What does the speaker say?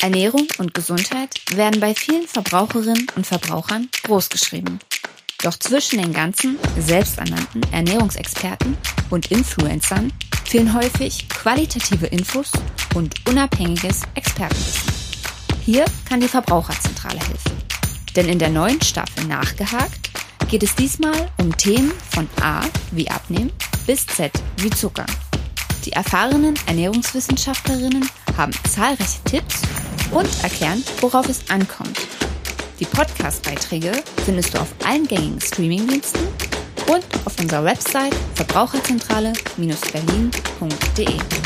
Ernährung und Gesundheit werden bei vielen Verbraucherinnen und Verbrauchern großgeschrieben. Doch zwischen den ganzen selbsternannten Ernährungsexperten und Influencern fehlen häufig qualitative Infos und unabhängiges Expertenwissen. Hier kann die Verbraucherzentrale helfen. Denn in der neuen Staffel Nachgehakt geht es diesmal um Themen von A wie Abnehmen bis Z wie Zucker. Die erfahrenen Ernährungswissenschaftlerinnen haben zahlreiche Tipps und erklären, worauf es ankommt. Die Podcast-Beiträge findest du auf allen gängigen Streamingdiensten und auf unserer Website verbraucherzentrale-berlin.de.